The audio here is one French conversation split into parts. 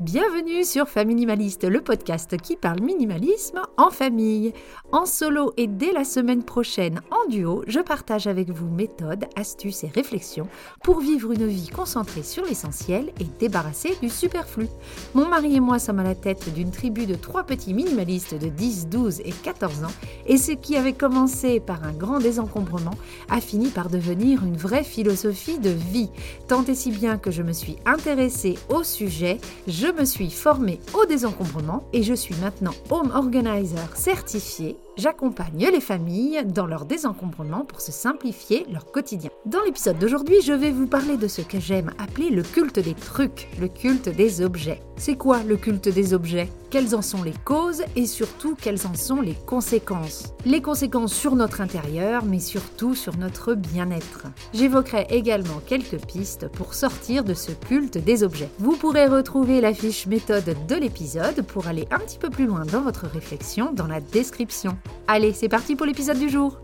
Bienvenue sur Familimaliste, le podcast qui parle minimalisme en famille. En solo et dès la semaine prochaine en duo, je partage avec vous méthodes, astuces et réflexions pour vivre une vie concentrée sur l'essentiel et débarrassée du superflu. Mon mari et moi sommes à la tête d'une tribu de trois petits minimalistes de 10, 12 et 14 ans et ce qui avait commencé par un grand désencombrement a fini par devenir une vraie philosophie de vie. Tant et si bien que je me suis intéressée au sujet, je me suis formée au désencombrement et je suis maintenant home organizer certifié J'accompagne les familles dans leur désencombrement pour se simplifier leur quotidien. Dans l'épisode d'aujourd'hui, je vais vous parler de ce que j'aime appeler le culte des trucs, le culte des objets. C'est quoi le culte des objets? Quelles en sont les causes et surtout quelles en sont les conséquences? Les conséquences sur notre intérieur, mais surtout sur notre bien-être. J'évoquerai également quelques pistes pour sortir de ce culte des objets. Vous pourrez retrouver la fiche méthode de l'épisode pour aller un petit peu plus loin dans votre réflexion dans la description. Allez, c'est parti pour l'épisode du jour.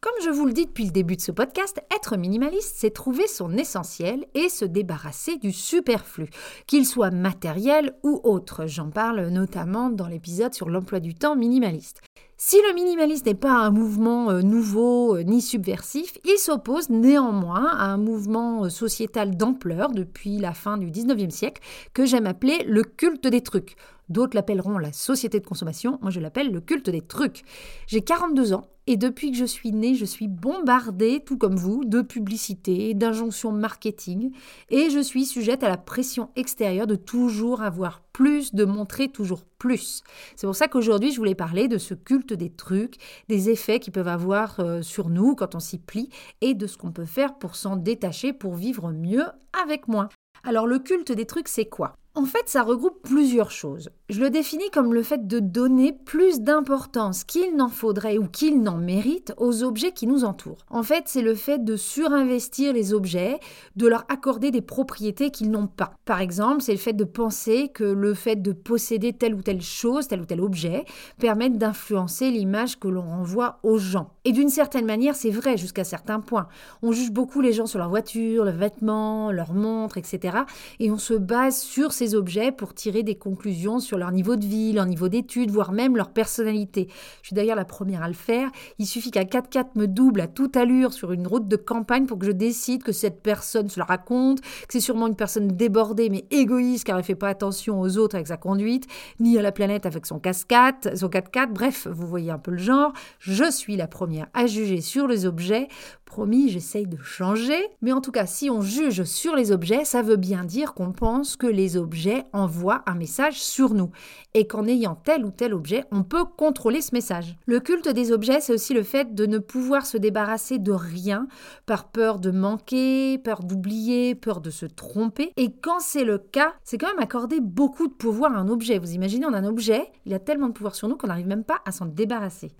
Comme je vous le dis depuis le début de ce podcast, être minimaliste, c'est trouver son essentiel et se débarrasser du superflu, qu'il soit matériel ou autre. J'en parle notamment dans l'épisode sur l'emploi du temps minimaliste. Si le minimalisme n'est pas un mouvement euh, nouveau euh, ni subversif, il s'oppose néanmoins à un mouvement euh, sociétal d'ampleur depuis la fin du 19e siècle que j'aime appeler le culte des trucs. D'autres l'appelleront la société de consommation, moi je l'appelle le culte des trucs. J'ai 42 ans et depuis que je suis née, je suis bombardée, tout comme vous, de publicités, d'injonctions marketing et je suis sujette à la pression extérieure de toujours avoir plus, de montrer toujours plus. C'est pour ça qu'aujourd'hui je voulais parler de ce culte des trucs, des effets qu'ils peuvent avoir euh, sur nous quand on s'y plie et de ce qu'on peut faire pour s'en détacher pour vivre mieux avec moins. Alors le culte des trucs, c'est quoi? En fait, ça regroupe plusieurs choses. Je le définis comme le fait de donner plus d'importance qu'il n'en faudrait ou qu'il n'en mérite aux objets qui nous entourent. En fait, c'est le fait de surinvestir les objets, de leur accorder des propriétés qu'ils n'ont pas. Par exemple, c'est le fait de penser que le fait de posséder telle ou telle chose, tel ou tel objet, permettent d'influencer l'image que l'on renvoie aux gens. Et d'une certaine manière, c'est vrai jusqu'à certains points. On juge beaucoup les gens sur leur voiture, leurs vêtements, leurs montres, etc. Et on se base sur ces objets pour tirer des conclusions sur leur niveau de vie, leur niveau d'études, voire même leur personnalité. Je suis d'ailleurs la première à le faire. Il suffit qu'un 4x4 me double à toute allure sur une route de campagne pour que je décide que cette personne se la raconte, que c'est sûrement une personne débordée mais égoïste car elle ne fait pas attention aux autres avec sa conduite, ni à la planète avec son son 4x4. Bref, vous voyez un peu le genre. Je suis la première à juger sur les objets. Promis, j'essaye de changer. Mais en tout cas, si on juge sur les objets, ça veut bien dire qu'on pense que les objets objet envoie un message sur nous et qu'en ayant tel ou tel objet, on peut contrôler ce message. Le culte des objets, c'est aussi le fait de ne pouvoir se débarrasser de rien par peur de manquer, peur d'oublier, peur de se tromper. Et quand c'est le cas, c'est quand même accorder beaucoup de pouvoir à un objet. Vous imaginez, on a un objet, il a tellement de pouvoir sur nous qu'on n'arrive même pas à s'en débarrasser.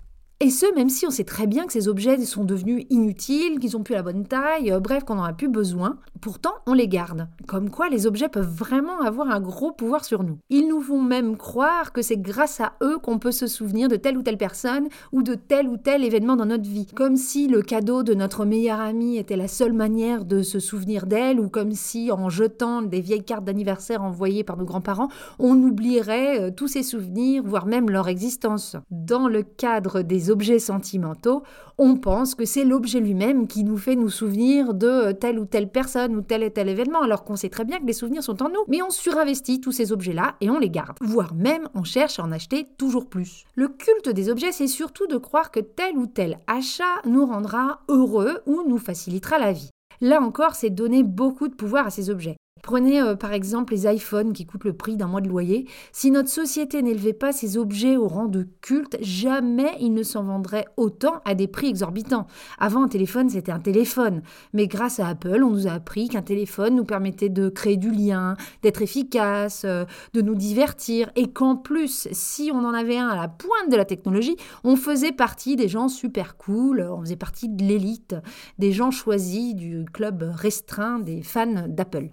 Et ce, même si on sait très bien que ces objets sont devenus inutiles, qu'ils n'ont plus la bonne taille, euh, bref, qu'on n'en a plus besoin, pourtant on les garde. Comme quoi les objets peuvent vraiment avoir un gros pouvoir sur nous. Ils nous font même croire que c'est grâce à eux qu'on peut se souvenir de telle ou telle personne ou de tel ou tel événement dans notre vie. Comme si le cadeau de notre meilleure amie était la seule manière de se souvenir d'elle ou comme si en jetant des vieilles cartes d'anniversaire envoyées par nos grands-parents, on oublierait euh, tous ces souvenirs, voire même leur existence. Dans le cadre des objets sentimentaux, on pense que c'est l'objet lui-même qui nous fait nous souvenir de telle ou telle personne ou tel et tel événement, alors qu'on sait très bien que les souvenirs sont en nous. Mais on surinvestit tous ces objets-là et on les garde. Voire même on cherche à en acheter toujours plus. Le culte des objets, c'est surtout de croire que tel ou tel achat nous rendra heureux ou nous facilitera la vie. Là encore, c'est donner beaucoup de pouvoir à ces objets. Prenez euh, par exemple les iPhones qui coûtent le prix d'un mois de loyer. Si notre société n'élevait pas ces objets au rang de culte, jamais ils ne s'en vendraient autant à des prix exorbitants. Avant, un téléphone, c'était un téléphone. Mais grâce à Apple, on nous a appris qu'un téléphone nous permettait de créer du lien, d'être efficace, euh, de nous divertir. Et qu'en plus, si on en avait un à la pointe de la technologie, on faisait partie des gens super cool, on faisait partie de l'élite, des gens choisis du club restreint des fans d'Apple.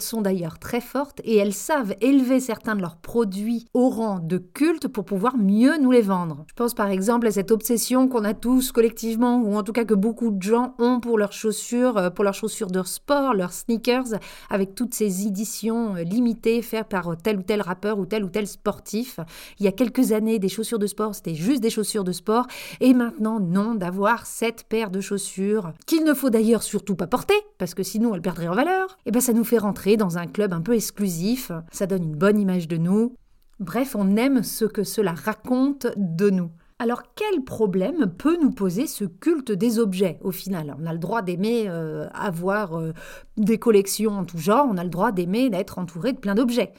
Sont d'ailleurs très fortes et elles savent élever certains de leurs produits au rang de culte pour pouvoir mieux nous les vendre. Je pense par exemple à cette obsession qu'on a tous collectivement, ou en tout cas que beaucoup de gens ont pour leurs chaussures, euh, pour leurs chaussures de sport, leurs sneakers, avec toutes ces éditions euh, limitées faites par tel ou tel rappeur ou tel ou tel sportif. Il y a quelques années, des chaussures de sport, c'était juste des chaussures de sport, et maintenant, non, d'avoir cette paire de chaussures, qu'il ne faut d'ailleurs surtout pas porter, parce que sinon elles perdraient en valeur, et eh ben ça nous fait rentrer dans un club un peu exclusif, ça donne une bonne image de nous. Bref, on aime ce que cela raconte de nous. Alors quel problème peut nous poser ce culte des objets au final? On a le droit d'aimer euh, avoir euh, des collections en tout genre, on a le droit d'aimer d'être entouré de plein d'objets.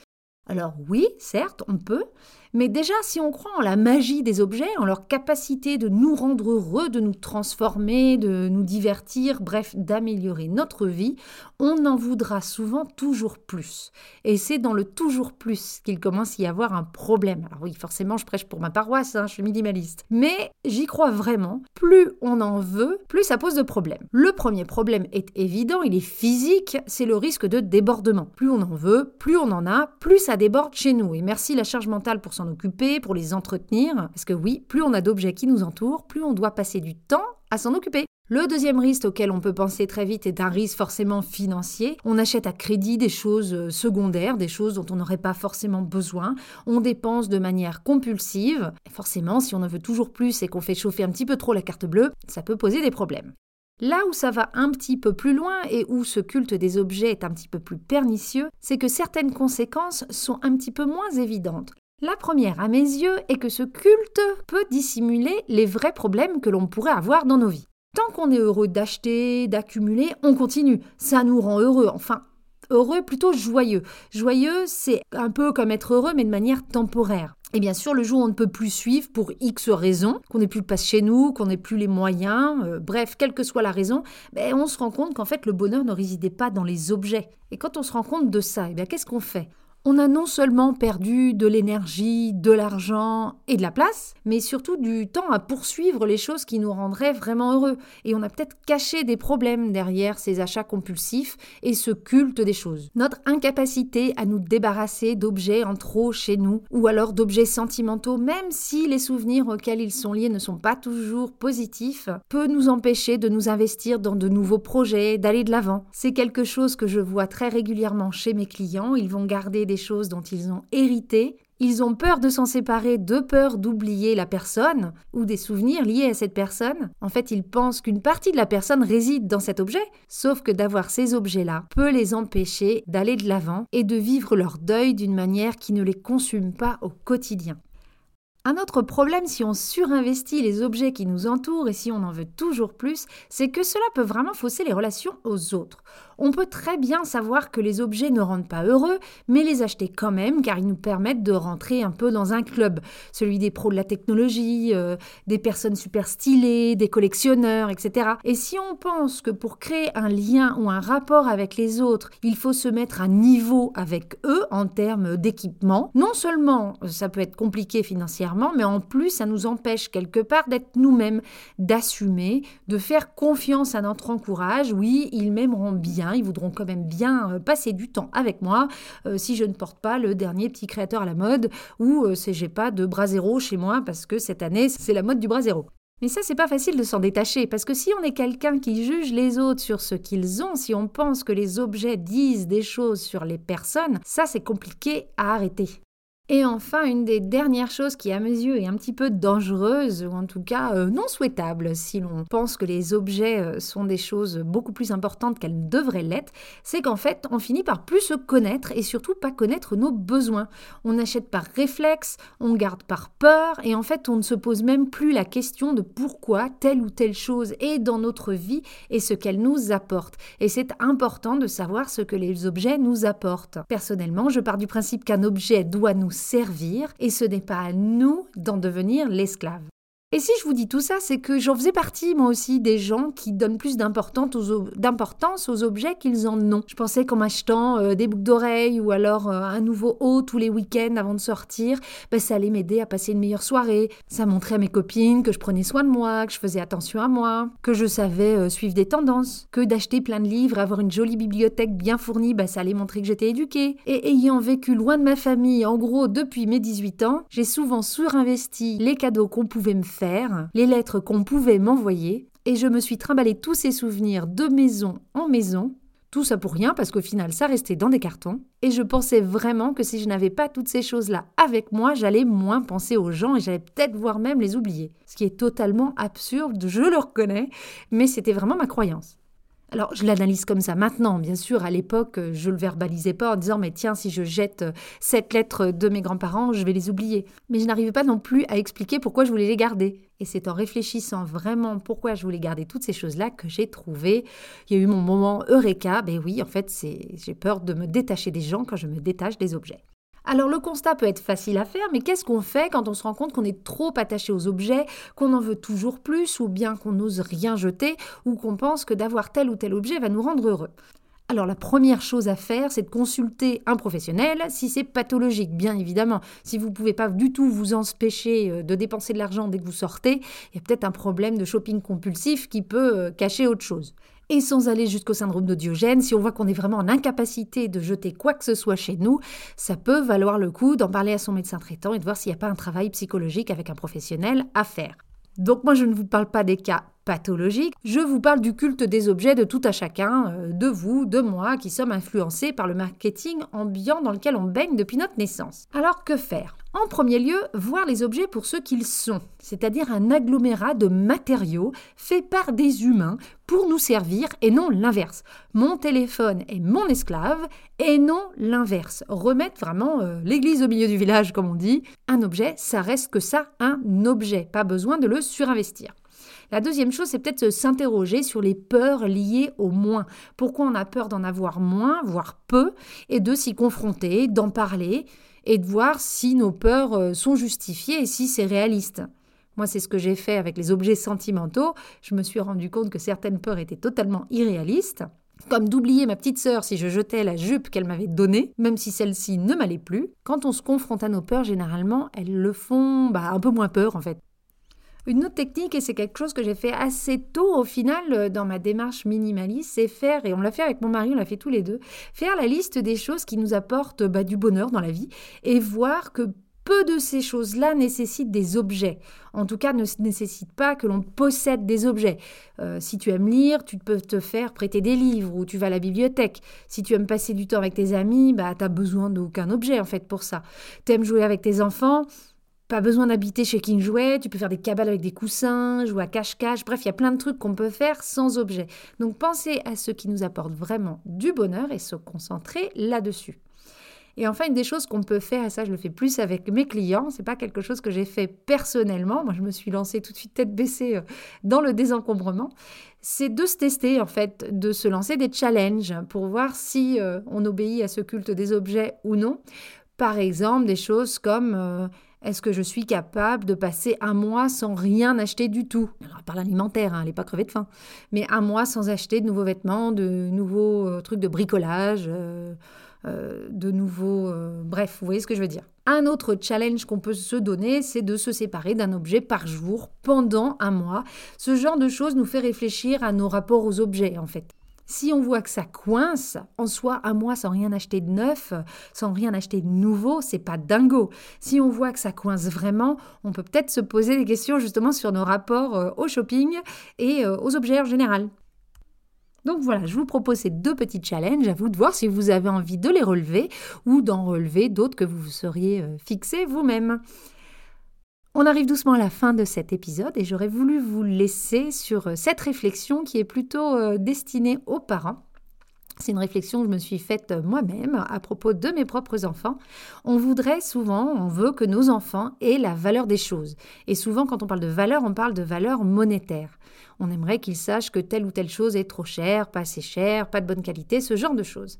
Alors oui, certes, on peut, mais déjà, si on croit en la magie des objets, en leur capacité de nous rendre heureux, de nous transformer, de nous divertir, bref, d'améliorer notre vie, on en voudra souvent toujours plus. Et c'est dans le toujours plus qu'il commence à y avoir un problème. Alors oui, forcément, je prêche pour ma paroisse, hein, je suis minimaliste. Mais j'y crois vraiment. Plus on en veut, plus ça pose de problèmes. Le premier problème est évident, il est physique, c'est le risque de débordement. Plus on en veut, plus on en a, plus ça déborde chez nous. Et merci la charge mentale pour son pour les entretenir. Parce que oui, plus on a d'objets qui nous entourent, plus on doit passer du temps à s'en occuper. Le deuxième risque auquel on peut penser très vite est un risque forcément financier. On achète à crédit des choses euh, secondaires, des choses dont on n'aurait pas forcément besoin. On dépense de manière compulsive. Forcément, si on en veut toujours plus et qu'on fait chauffer un petit peu trop la carte bleue, ça peut poser des problèmes. Là où ça va un petit peu plus loin et où ce culte des objets est un petit peu plus pernicieux, c'est que certaines conséquences sont un petit peu moins évidentes. La première, à mes yeux, est que ce culte peut dissimuler les vrais problèmes que l'on pourrait avoir dans nos vies. Tant qu'on est heureux d'acheter, d'accumuler, on continue. Ça nous rend heureux. Enfin, heureux, plutôt joyeux. Joyeux, c'est un peu comme être heureux, mais de manière temporaire. Et bien sûr, le jour où on ne peut plus suivre pour X raisons, qu'on n'ait plus le passe chez nous, qu'on n'ait plus les moyens, euh, bref, quelle que soit la raison, ben, on se rend compte qu'en fait, le bonheur ne résidait pas dans les objets. Et quand on se rend compte de ça, eh qu'est-ce qu'on fait? On a non seulement perdu de l'énergie, de l'argent et de la place, mais surtout du temps à poursuivre les choses qui nous rendraient vraiment heureux. Et on a peut-être caché des problèmes derrière ces achats compulsifs et ce culte des choses. Notre incapacité à nous débarrasser d'objets en trop chez nous, ou alors d'objets sentimentaux, même si les souvenirs auxquels ils sont liés ne sont pas toujours positifs, peut nous empêcher de nous investir dans de nouveaux projets, d'aller de l'avant. C'est quelque chose que je vois très régulièrement chez mes clients. Choses dont ils ont hérité, ils ont peur de s'en séparer, de peur d'oublier la personne ou des souvenirs liés à cette personne. En fait, ils pensent qu'une partie de la personne réside dans cet objet, sauf que d'avoir ces objets-là peut les empêcher d'aller de l'avant et de vivre leur deuil d'une manière qui ne les consume pas au quotidien. Un autre problème si on surinvestit les objets qui nous entourent et si on en veut toujours plus, c'est que cela peut vraiment fausser les relations aux autres. On peut très bien savoir que les objets ne rendent pas heureux, mais les acheter quand même car ils nous permettent de rentrer un peu dans un club, celui des pros de la technologie, euh, des personnes super stylées, des collectionneurs, etc. Et si on pense que pour créer un lien ou un rapport avec les autres, il faut se mettre à niveau avec eux en termes d'équipement, non seulement ça peut être compliqué financièrement, mais en plus, ça nous empêche quelque part d'être nous-mêmes, d'assumer, de faire confiance à notre encourage. Oui, ils m'aimeront bien, ils voudront quand même bien euh, passer du temps avec moi euh, si je ne porte pas le dernier petit créateur à la mode ou euh, si j'ai pas de bras zéro chez moi parce que cette année, c'est la mode du bras zéro. Mais ça, c'est pas facile de s'en détacher, parce que si on est quelqu'un qui juge les autres sur ce qu'ils ont, si on pense que les objets disent des choses sur les personnes, ça, c'est compliqué à arrêter. Et enfin, une des dernières choses qui, à mes yeux, est un petit peu dangereuse, ou en tout cas euh, non souhaitable, si l'on pense que les objets euh, sont des choses beaucoup plus importantes qu'elles devraient l'être, c'est qu'en fait, on finit par plus se connaître et surtout pas connaître nos besoins. On achète par réflexe, on garde par peur, et en fait, on ne se pose même plus la question de pourquoi telle ou telle chose est dans notre vie et ce qu'elle nous apporte. Et c'est important de savoir ce que les objets nous apportent. Personnellement, je pars du principe qu'un objet doit nous servir et ce n'est pas à nous d'en devenir l'esclave. Et si je vous dis tout ça, c'est que j'en faisais partie moi aussi des gens qui donnent plus d'importance aux, objets qu'ils en ont. Je pensais qu'en m'achetant euh, des boucles d'oreilles ou alors euh, un nouveau haut tous les week-ends avant de sortir, ben, ça allait m'aider à passer une meilleure soirée. Ça montrait à mes copines que je prenais soin de moi, que je faisais attention à moi, que je savais euh, suivre des tendances, que d'acheter plein de livres, avoir une jolie bibliothèque bien fournie, ben, ça allait montrer que j'étais éduquée. Et ayant vécu loin de ma famille, en gros depuis mes 18 ans, j'ai souvent surinvesti les cadeaux qu'on pouvait me faire les lettres qu'on pouvait m'envoyer, et je me suis trimballé tous ces souvenirs de maison en maison, tout ça pour rien parce qu'au final ça restait dans des cartons, et je pensais vraiment que si je n'avais pas toutes ces choses-là avec moi, j'allais moins penser aux gens et j'allais peut-être voir même les oublier. Ce qui est totalement absurde, je le reconnais, mais c'était vraiment ma croyance. Alors, je l'analyse comme ça maintenant, bien sûr. À l'époque, je le verbalisais pas en disant, mais tiens, si je jette cette lettre de mes grands-parents, je vais les oublier. Mais je n'arrivais pas non plus à expliquer pourquoi je voulais les garder. Et c'est en réfléchissant vraiment pourquoi je voulais garder toutes ces choses-là que j'ai trouvé. Il y a eu mon moment Eureka. Ben oui, en fait, c'est, j'ai peur de me détacher des gens quand je me détache des objets. Alors le constat peut être facile à faire, mais qu'est-ce qu'on fait quand on se rend compte qu'on est trop attaché aux objets, qu'on en veut toujours plus, ou bien qu'on n'ose rien jeter, ou qu'on pense que d'avoir tel ou tel objet va nous rendre heureux? Alors la première chose à faire, c'est de consulter un professionnel si c'est pathologique, bien évidemment. Si vous ne pouvez pas du tout vous empêcher euh, de dépenser de l'argent dès que vous sortez, il y a peut-être un problème de shopping compulsif qui peut euh, cacher autre chose. Et sans aller jusqu'au syndrome de Diogène, si on voit qu'on est vraiment en incapacité de jeter quoi que ce soit chez nous, ça peut valoir le coup d'en parler à son médecin traitant et de voir s'il n'y a pas un travail psychologique avec un professionnel à faire. Donc moi je ne vous parle pas des cas pathologiques, je vous parle du culte des objets de tout à chacun, euh, de vous, de moi, qui sommes influencés par le marketing ambiant dans lequel on baigne depuis notre naissance. Alors que faire? En premier lieu, voir les objets pour ce qu'ils sont, c'est-à-dire un agglomérat de matériaux faits par des humains pour nous servir et non l'inverse. Mon téléphone est mon esclave et non l'inverse. Remettre vraiment euh, l'église au milieu du village, comme on dit. Un objet, ça reste que ça, un objet. Pas besoin de le surinvestir. La deuxième chose, c'est peut-être s'interroger sur les peurs liées au moins. Pourquoi on a peur d'en avoir moins, voire peu, et de s'y confronter, d'en parler et de voir si nos peurs euh, sont justifiées et si c'est réaliste. Moi, c'est ce que j'ai fait avec les objets sentimentaux. Je me suis rendu compte que certaines peurs étaient totalement irréalistes. Comme d'oublier ma petite sœur si je jetais la jupe qu'elle m'avait donnée, même si celle-ci ne m'allait plus. Quand on se confronte à nos peurs, généralement, elles le font bah, un peu moins peur en fait. Une autre technique, et c'est quelque chose que j'ai fait assez tôt au final euh, dans ma démarche minimaliste, c'est faire, et on l'a fait avec mon mari, on l'a fait tous les deux, faire la liste des choses qui nous apportent bah, du bonheur dans la vie et voir que peu de ces choses-là nécessitent des objets. En tout cas, ne nécessitent pas que l'on possède des objets. Euh, si tu aimes lire, tu peux te faire prêter des livres ou tu vas à la bibliothèque. Si tu aimes passer du temps avec tes amis, bah, tu n'as besoin d'aucun objet en fait pour ça. Tu aimes jouer avec tes enfants, pas besoin d'habiter chez King Jouet, tu peux faire des cabales avec des coussins, jouer à cache-cache, bref, il y a plein de trucs qu'on peut faire sans objet. Donc pensez à ce qui nous apporte vraiment du bonheur et se concentrer là-dessus. Et enfin, une des choses qu'on peut faire, et ça je le fais plus avec mes clients, c'est pas quelque chose que j'ai fait personnellement, moi je me suis lancée tout de suite tête baissée euh, dans le désencombrement, c'est de se tester en fait, de se lancer des challenges pour voir si euh, on obéit à ce culte des objets ou non. Par exemple, des choses comme euh, est-ce que je suis capable de passer un mois sans rien acheter du tout? Alors, par l'alimentaire, hein, elle n'est pas crevée de faim. Mais un mois sans acheter de nouveaux vêtements, de nouveaux euh, trucs de bricolage, euh, de nouveaux... bref, vous voyez ce que je veux dire. Un autre challenge qu'on peut se donner, c'est de se séparer d'un objet par jour pendant un mois. Ce genre de choses nous fait réfléchir à nos rapports aux objets, en fait. Si on voit que ça coince, en soi, un mois sans rien acheter de neuf, sans rien acheter de nouveau, c'est pas dingo. Si on voit que ça coince vraiment, on peut peut-être se poser des questions justement sur nos rapports euh, au shopping et euh, aux objets en général. Donc voilà, je vous propose ces deux petits challenges, à vous de voir si vous avez envie de les relever ou d'en relever d'autres que vous seriez euh, fixés vous-même. On arrive doucement à la fin de cet épisode et j'aurais voulu vous laisser sur euh, cette réflexion qui est plutôt euh, destinée aux parents. C'est une réflexion que je me suis faite euh, moi-même à propos de mes propres enfants. On voudrait souvent, on veut que nos enfants aient la valeur des choses. Et souvent, quand on parle de valeur, on parle de valeur monétaire. On aimerait qu'ils sachent que telle ou telle chose est trop chère, pas assez chère, pas de bonne qualité, ce genre de choses.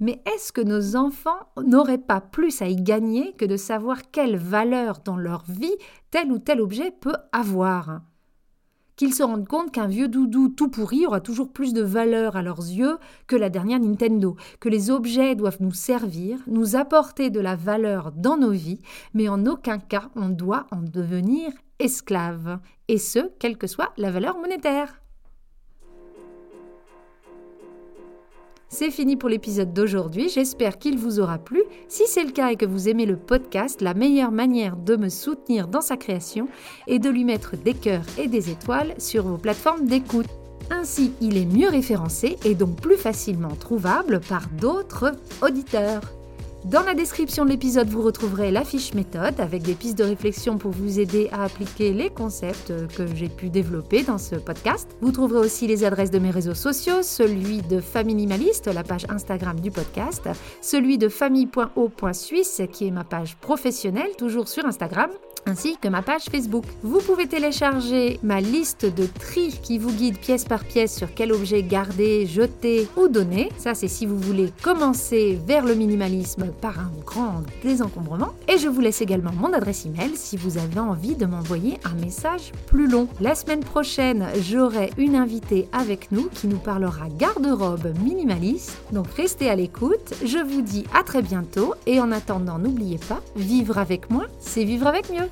Mais est-ce que nos enfants n'auraient pas plus à y gagner que de savoir quelle valeur dans leur vie tel ou tel objet peut avoir? Qu'ils se rendent compte qu'un vieux doudou tout pourri aura toujours plus de valeur à leurs yeux que la dernière Nintendo, que les objets doivent nous servir, nous apporter de la valeur dans nos vies, mais en aucun cas on doit en devenir esclave, et ce, quelle que soit la valeur monétaire. C'est fini pour l'épisode d'aujourd'hui, j'espère qu'il vous aura plu. Si c'est le cas et que vous aimez le podcast, la meilleure manière de me soutenir dans sa création est de lui mettre des cœurs et des étoiles sur vos plateformes d'écoute. Ainsi, il est mieux référencé et donc plus facilement trouvable par d'autres auditeurs. Dans la description de l'épisode, vous retrouverez la fiche méthode avec des pistes de réflexion pour vous aider à appliquer les concepts que j'ai pu développer dans ce podcast. Vous trouverez aussi les adresses de mes réseaux sociaux, celui de Famille la page Instagram du podcast, celui de famille.o.suisse qui est ma page professionnelle, toujours sur Instagram, ainsi que ma page Facebook. Vous pouvez télécharger ma liste de tri qui vous guide pièce par pièce sur quel objet garder, jeter ou donner. Ça, c'est si vous voulez commencer vers le minimalisme par un grand désencombrement. Et je vous laisse également mon adresse email si vous avez envie de m'envoyer un message plus long. La semaine prochaine, j'aurai une invitée avec nous qui nous parlera garde-robe minimaliste. Donc restez à l'écoute. Je vous dis à très bientôt et en attendant, n'oubliez pas, vivre avec moi, c'est vivre avec mieux.